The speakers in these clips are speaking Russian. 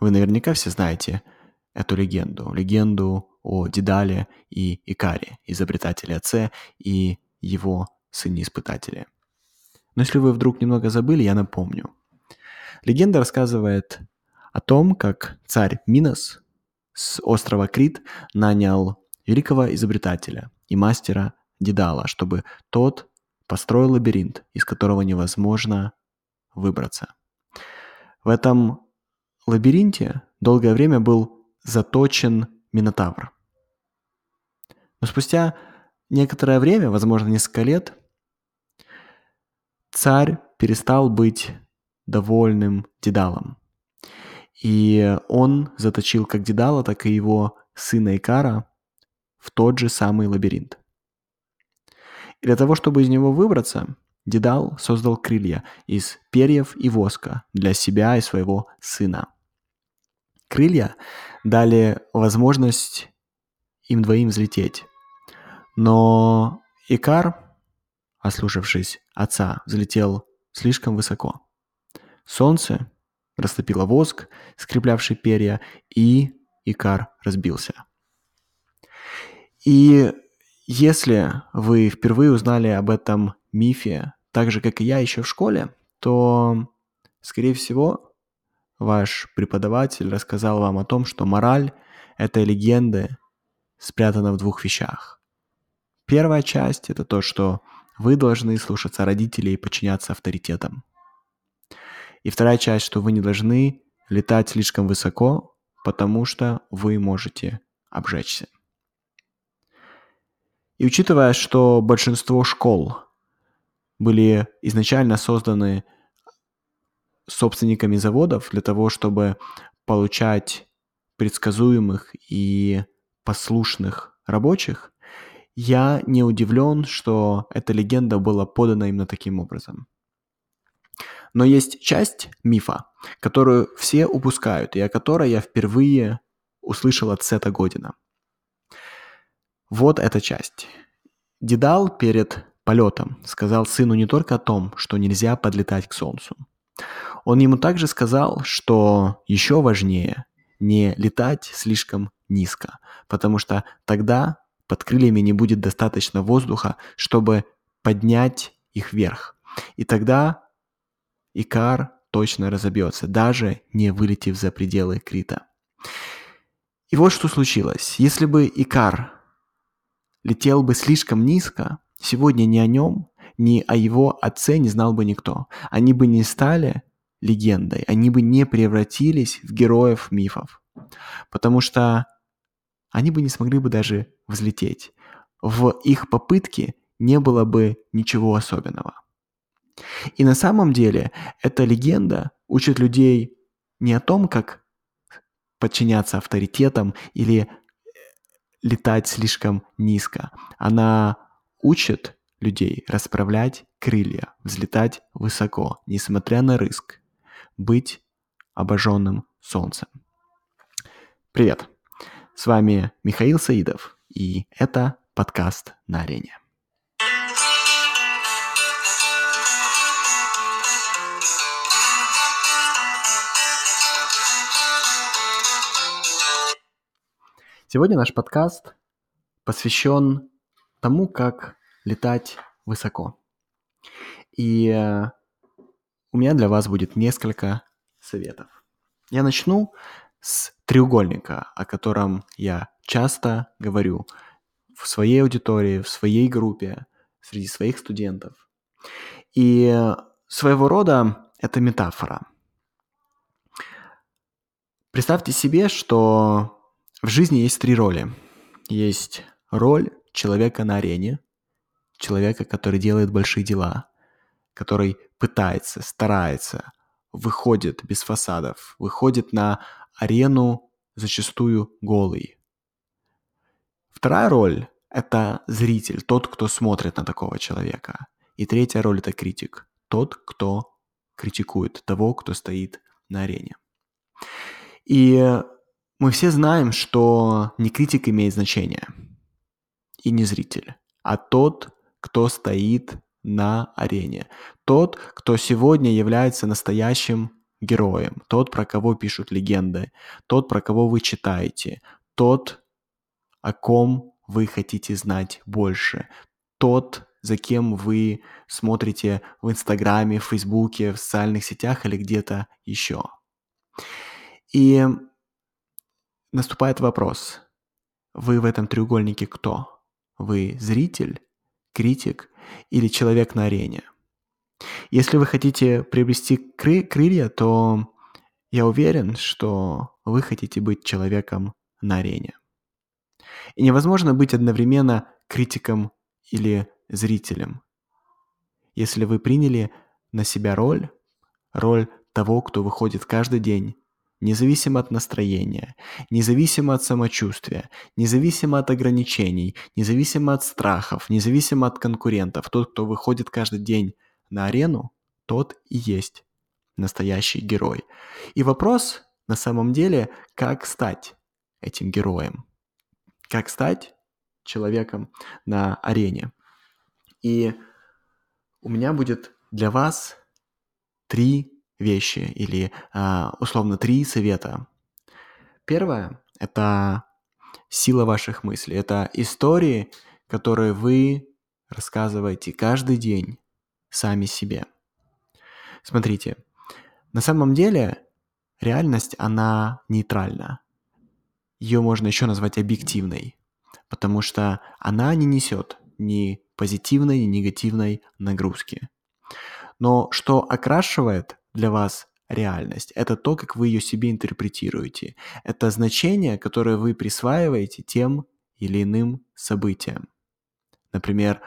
Вы наверняка все знаете эту легенду. Легенду о Дедале и Икаре, изобретателе Аце и его сыне-испытателе. Но если вы вдруг немного забыли, я напомню. Легенда рассказывает о том, как царь Минос с острова Крит нанял великого изобретателя и мастера Дедала, чтобы тот построил лабиринт, из которого невозможно выбраться. В этом лабиринте долгое время был заточен Минотавр. Но спустя некоторое время, возможно, несколько лет, царь перестал быть довольным Дедалом. И он заточил как Дедала, так и его сына Икара в тот же самый лабиринт. И для того, чтобы из него выбраться, Дедал создал крылья из перьев и воска для себя и своего сына. Крылья дали возможность им двоим взлететь. Но Икар, ослушавшись отца, взлетел слишком высоко. Солнце растопило воск, скреплявший перья, и Икар разбился. И если вы впервые узнали об этом мифе, так же, как и я еще в школе, то, скорее всего, ваш преподаватель рассказал вам о том, что мораль этой легенды спрятана в двух вещах. Первая часть – это то, что вы должны слушаться родителей и подчиняться авторитетам. И вторая часть, что вы не должны летать слишком высоко, потому что вы можете обжечься. И учитывая, что большинство школ были изначально созданы собственниками заводов для того, чтобы получать предсказуемых и послушных рабочих, я не удивлен, что эта легенда была подана именно таким образом. Но есть часть мифа, которую все упускают, и о которой я впервые услышал от Сета Година. Вот эта часть. Дедал перед полетом сказал сыну не только о том, что нельзя подлетать к Солнцу. Он ему также сказал, что еще важнее не летать слишком низко, потому что тогда под крыльями не будет достаточно воздуха, чтобы поднять их вверх. И тогда Икар точно разобьется, даже не вылетев за пределы Крита. И вот что случилось. Если бы Икар летел бы слишком низко, сегодня ни о нем, ни о его отце не знал бы никто. Они бы не стали легендой, они бы не превратились в героев мифов. Потому что они бы не смогли бы даже взлететь. В их попытке не было бы ничего особенного. И на самом деле эта легенда учит людей не о том, как подчиняться авторитетам или летать слишком низко. Она учит людей расправлять крылья, взлетать высоко, несмотря на риск, быть обожженным солнцем. Привет! С вами Михаил Саидов, и это подкаст на арене. Сегодня наш подкаст посвящен тому, как летать высоко. И э, у меня для вас будет несколько советов. Я начну с треугольника, о котором я часто говорю в своей аудитории, в своей группе, среди своих студентов. И своего рода это метафора. Представьте себе, что в жизни есть три роли. Есть роль человека на арене, человека, который делает большие дела, который пытается, старается, выходит без фасадов, выходит на арену зачастую голый. Вторая роль – это зритель, тот, кто смотрит на такого человека. И третья роль – это критик, тот, кто критикует того, кто стоит на арене. И мы все знаем, что не критик имеет значение, и не зритель, а тот, кто стоит на арене. Тот, кто сегодня является настоящим героем, тот, про кого пишут легенды, тот, про кого вы читаете, тот, о ком вы хотите знать больше, тот, за кем вы смотрите в Инстаграме, в Фейсбуке, в социальных сетях или где-то еще. И наступает вопрос, вы в этом треугольнике кто? Вы зритель, критик или человек на арене? Если вы хотите приобрести кры- крылья, то я уверен, что вы хотите быть человеком на арене. И невозможно быть одновременно критиком или зрителем. Если вы приняли на себя роль, роль того, кто выходит каждый день, независимо от настроения, независимо от самочувствия, независимо от ограничений, независимо от страхов, независимо от конкурентов, тот, кто выходит каждый день на арену, тот и есть настоящий герой. И вопрос на самом деле, как стать этим героем? Как стать человеком на арене? И у меня будет для вас три вещи или а, условно три совета. Первое – это сила ваших мыслей. Это истории, которые вы рассказываете каждый день сами себе. Смотрите, на самом деле реальность, она нейтральна. Ее можно еще назвать объективной, потому что она не несет ни позитивной, ни негативной нагрузки. Но что окрашивает для вас реальность? Это то, как вы ее себе интерпретируете. Это значение, которое вы присваиваете тем или иным событиям. Например,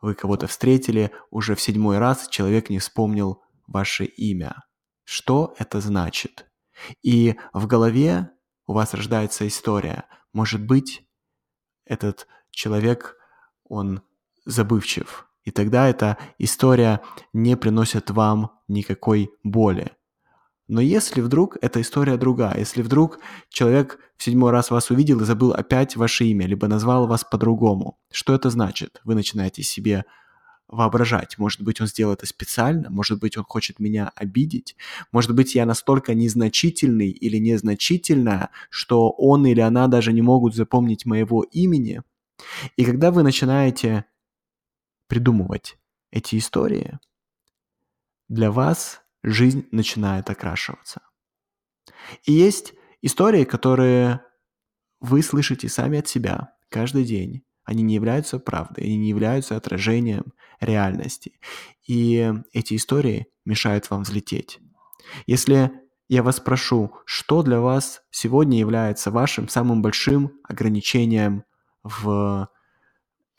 вы кого-то встретили уже в седьмой раз, человек не вспомнил ваше имя. Что это значит? И в голове у вас рождается история. Может быть, этот человек, он забывчив. И тогда эта история не приносит вам никакой боли. Но если вдруг эта история другая, если вдруг человек в седьмой раз вас увидел и забыл опять ваше имя, либо назвал вас по-другому, что это значит? Вы начинаете себе воображать. Может быть, он сделал это специально, может быть, он хочет меня обидеть, может быть, я настолько незначительный или незначительная, что он или она даже не могут запомнить моего имени. И когда вы начинаете придумывать эти истории, для вас жизнь начинает окрашиваться. И есть истории, которые вы слышите сами от себя каждый день. Они не являются правдой, они не являются отражением реальности. И эти истории мешают вам взлететь. Если я вас прошу, что для вас сегодня является вашим самым большим ограничением в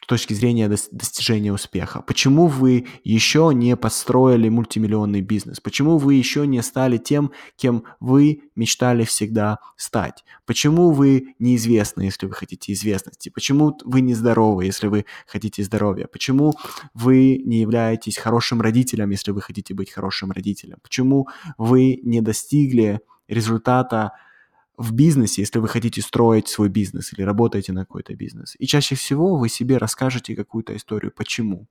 точки зрения достижения успеха? Почему вы еще не построили мультимиллионный бизнес? Почему вы еще не стали тем, кем вы мечтали всегда стать? Почему вы неизвестны, если вы хотите известности? Почему вы нездоровы, если вы хотите здоровья? Почему вы не являетесь хорошим родителем, если вы хотите быть хорошим родителем? Почему вы не достигли результата в бизнесе, если вы хотите строить свой бизнес или работаете на какой-то бизнес. И чаще всего вы себе расскажете какую-то историю. Почему?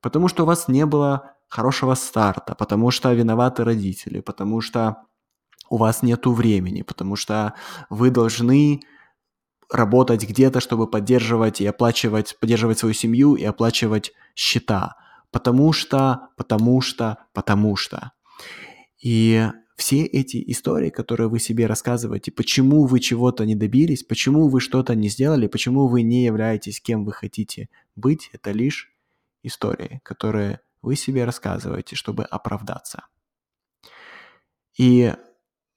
Потому что у вас не было хорошего старта, потому что виноваты родители, потому что у вас нет времени, потому что вы должны работать где-то, чтобы поддерживать и оплачивать, поддерживать свою семью и оплачивать счета. Потому что, потому что, потому что. И все эти истории, которые вы себе рассказываете, почему вы чего-то не добились, почему вы что-то не сделали, почему вы не являетесь кем вы хотите быть, это лишь истории, которые вы себе рассказываете, чтобы оправдаться. И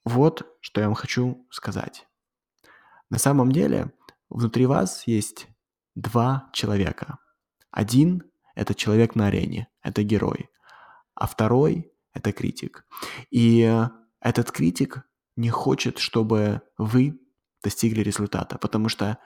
вот что я вам хочу сказать. На самом деле внутри вас есть два человека. Один – это человек на арене, это герой, а второй это критик. И этот критик не хочет, чтобы вы достигли результата, потому что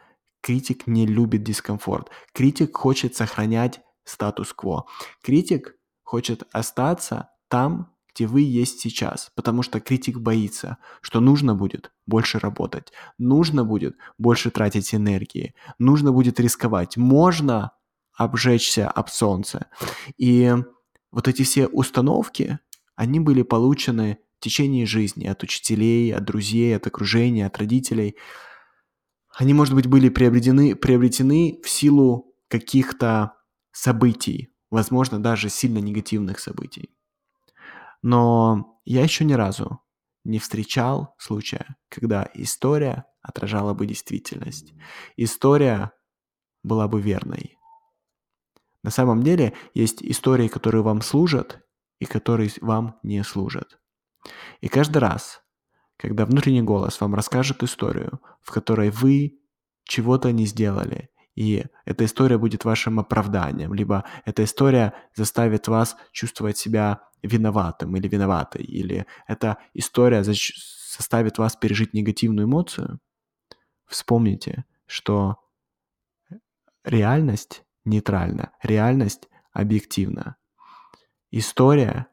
критик не любит дискомфорт. Критик хочет сохранять статус-кво. Критик хочет остаться там, где вы есть сейчас, потому что критик боится, что нужно будет больше работать, нужно будет больше тратить энергии, нужно будет рисковать, можно обжечься об солнце. И вот эти все установки, они были получены в течение жизни, от учителей, от друзей, от окружения, от родителей, они, может быть, были приобретены, приобретены в силу каких-то событий, возможно, даже сильно негативных событий. Но я еще ни разу не встречал случая, когда история отражала бы действительность. История была бы верной. На самом деле есть истории, которые вам служат, и которые вам не служат. И каждый раз, когда внутренний голос вам расскажет историю, в которой вы чего-то не сделали, и эта история будет вашим оправданием, либо эта история заставит вас чувствовать себя виноватым или виноватой, или эта история заставит вас пережить негативную эмоцию, вспомните, что реальность нейтральна, реальность объективна. История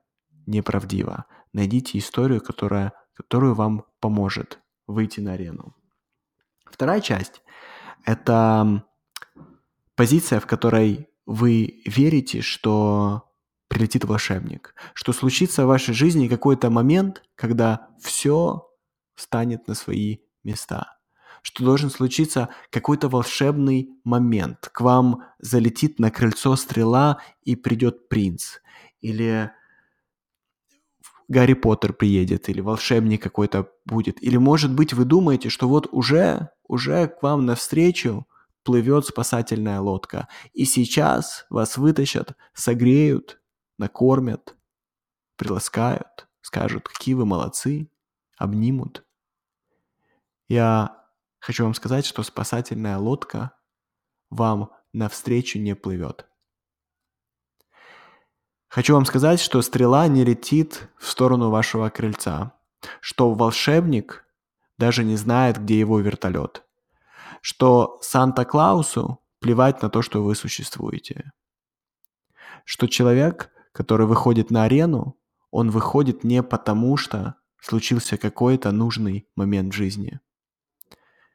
неправдива. Найдите историю, которая, которую вам поможет выйти на арену. Вторая часть – это позиция, в которой вы верите, что прилетит волшебник, что случится в вашей жизни какой-то момент, когда все станет на свои места, что должен случиться какой-то волшебный момент, к вам залетит на крыльцо стрела и придет принц, или Гарри Поттер приедет, или волшебник какой-то будет, или может быть вы думаете, что вот уже, уже к вам навстречу плывет спасательная лодка. И сейчас вас вытащат, согреют, накормят, приласкают, скажут, какие вы молодцы, обнимут. Я хочу вам сказать, что спасательная лодка вам навстречу не плывет. Хочу вам сказать, что стрела не летит в сторону вашего крыльца, что волшебник даже не знает, где его вертолет что Санта-Клаусу плевать на то, что вы существуете. Что человек, который выходит на арену, он выходит не потому, что случился какой-то нужный момент в жизни.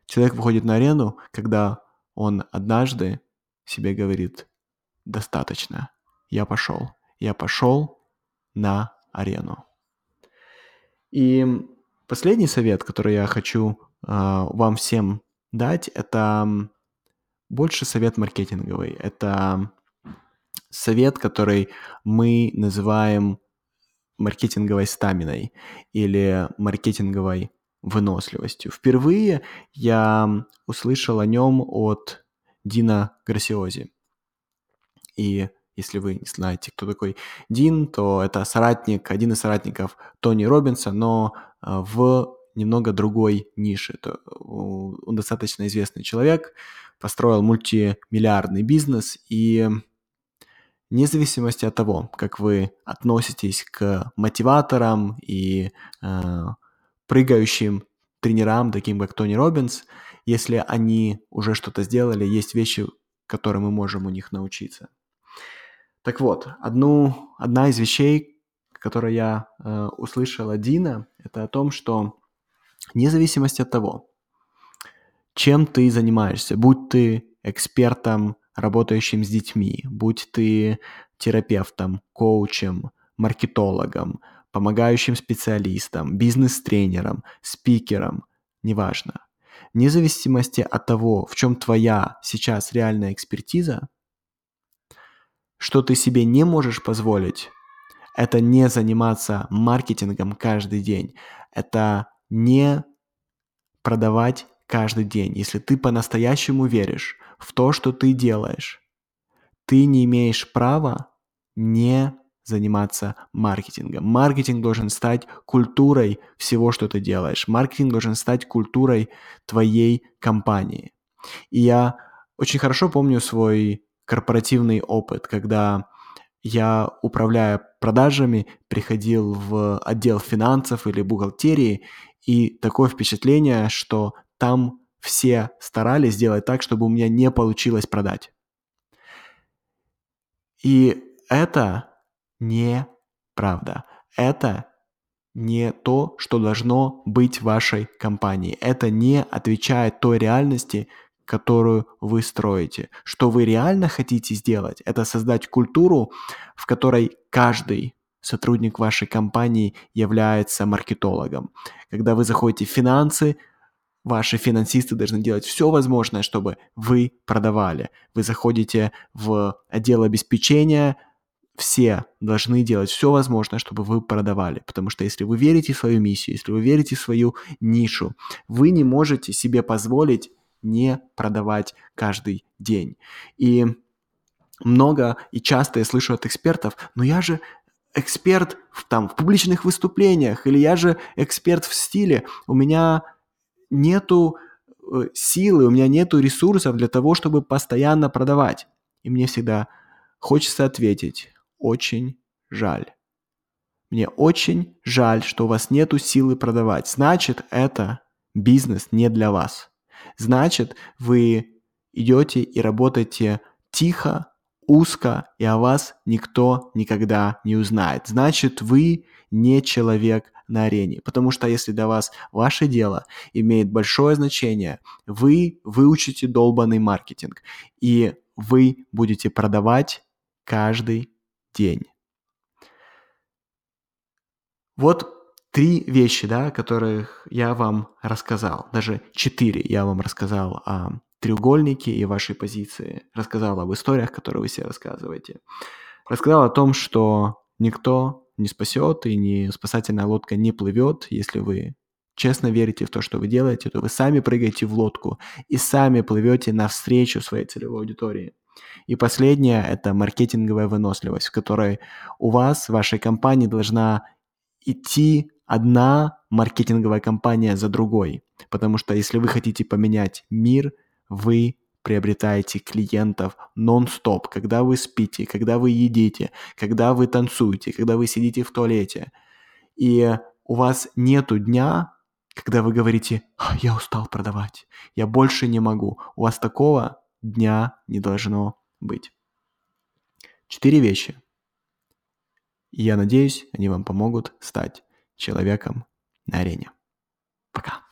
Человек выходит на арену, когда он однажды себе говорит, достаточно, я пошел, я пошел на арену. И последний совет, который я хочу э, вам всем дать, это больше совет маркетинговый. Это совет, который мы называем маркетинговой стаминой или маркетинговой выносливостью. Впервые я услышал о нем от Дина Грасиози. И если вы не знаете, кто такой Дин, то это соратник, один из соратников Тони Робинса, но а, в немного другой нише. То он достаточно известный человек, построил мультимиллиардный бизнес, и вне зависимости от того, как вы относитесь к мотиваторам и э, прыгающим тренерам, таким как Тони Робинс, если они уже что-то сделали, есть вещи, которые мы можем у них научиться. Так вот, одну, одна из вещей, которую я э, услышал от Дина, это о том, что вне зависимости от того, чем ты занимаешься, будь ты экспертом, работающим с детьми, будь ты терапевтом, коучем, маркетологом, помогающим специалистом, бизнес-тренером, спикером, неважно. Вне зависимости от того, в чем твоя сейчас реальная экспертиза, что ты себе не можешь позволить, это не заниматься маркетингом каждый день. Это не продавать каждый день. Если ты по-настоящему веришь в то, что ты делаешь, ты не имеешь права не заниматься маркетингом. Маркетинг должен стать культурой всего, что ты делаешь. Маркетинг должен стать культурой твоей компании. И я очень хорошо помню свой корпоративный опыт, когда я, управляя продажами, приходил в отдел финансов или бухгалтерии и такое впечатление, что там все старались сделать так, чтобы у меня не получилось продать. И это не правда. Это не то, что должно быть вашей компании. Это не отвечает той реальности, которую вы строите. Что вы реально хотите сделать, это создать культуру, в которой каждый сотрудник вашей компании является маркетологом. Когда вы заходите в финансы, ваши финансисты должны делать все возможное, чтобы вы продавали. Вы заходите в отдел обеспечения, все должны делать все возможное, чтобы вы продавали. Потому что если вы верите в свою миссию, если вы верите в свою нишу, вы не можете себе позволить не продавать каждый день. И много и часто я слышу от экспертов, но я же эксперт в, там, в публичных выступлениях, или я же эксперт в стиле, у меня нету э, силы, у меня нету ресурсов для того, чтобы постоянно продавать. И мне всегда хочется ответить, очень жаль. Мне очень жаль, что у вас нету силы продавать. Значит, это бизнес не для вас. Значит, вы идете и работаете тихо, узко, и о вас никто никогда не узнает. Значит, вы не человек на арене. Потому что если для вас ваше дело имеет большое значение, вы выучите долбанный маркетинг, и вы будете продавать каждый день. Вот три вещи, да, которых я вам рассказал, даже четыре я вам рассказал о треугольнике и вашей позиции, рассказал об историях, которые вы себе рассказываете, рассказал о том, что никто не спасет и не спасательная лодка не плывет, если вы честно верите в то, что вы делаете, то вы сами прыгаете в лодку и сами плывете навстречу своей целевой аудитории. И последнее – это маркетинговая выносливость, в которой у вас, вашей компании должна идти одна маркетинговая компания за другой. Потому что если вы хотите поменять мир, вы приобретаете клиентов нон-стоп, когда вы спите, когда вы едите, когда вы танцуете, когда вы сидите в туалете. И у вас нету дня, когда вы говорите, я устал продавать, я больше не могу. У вас такого дня не должно быть. Четыре вещи. Я надеюсь, они вам помогут стать человеком на арене. Пока.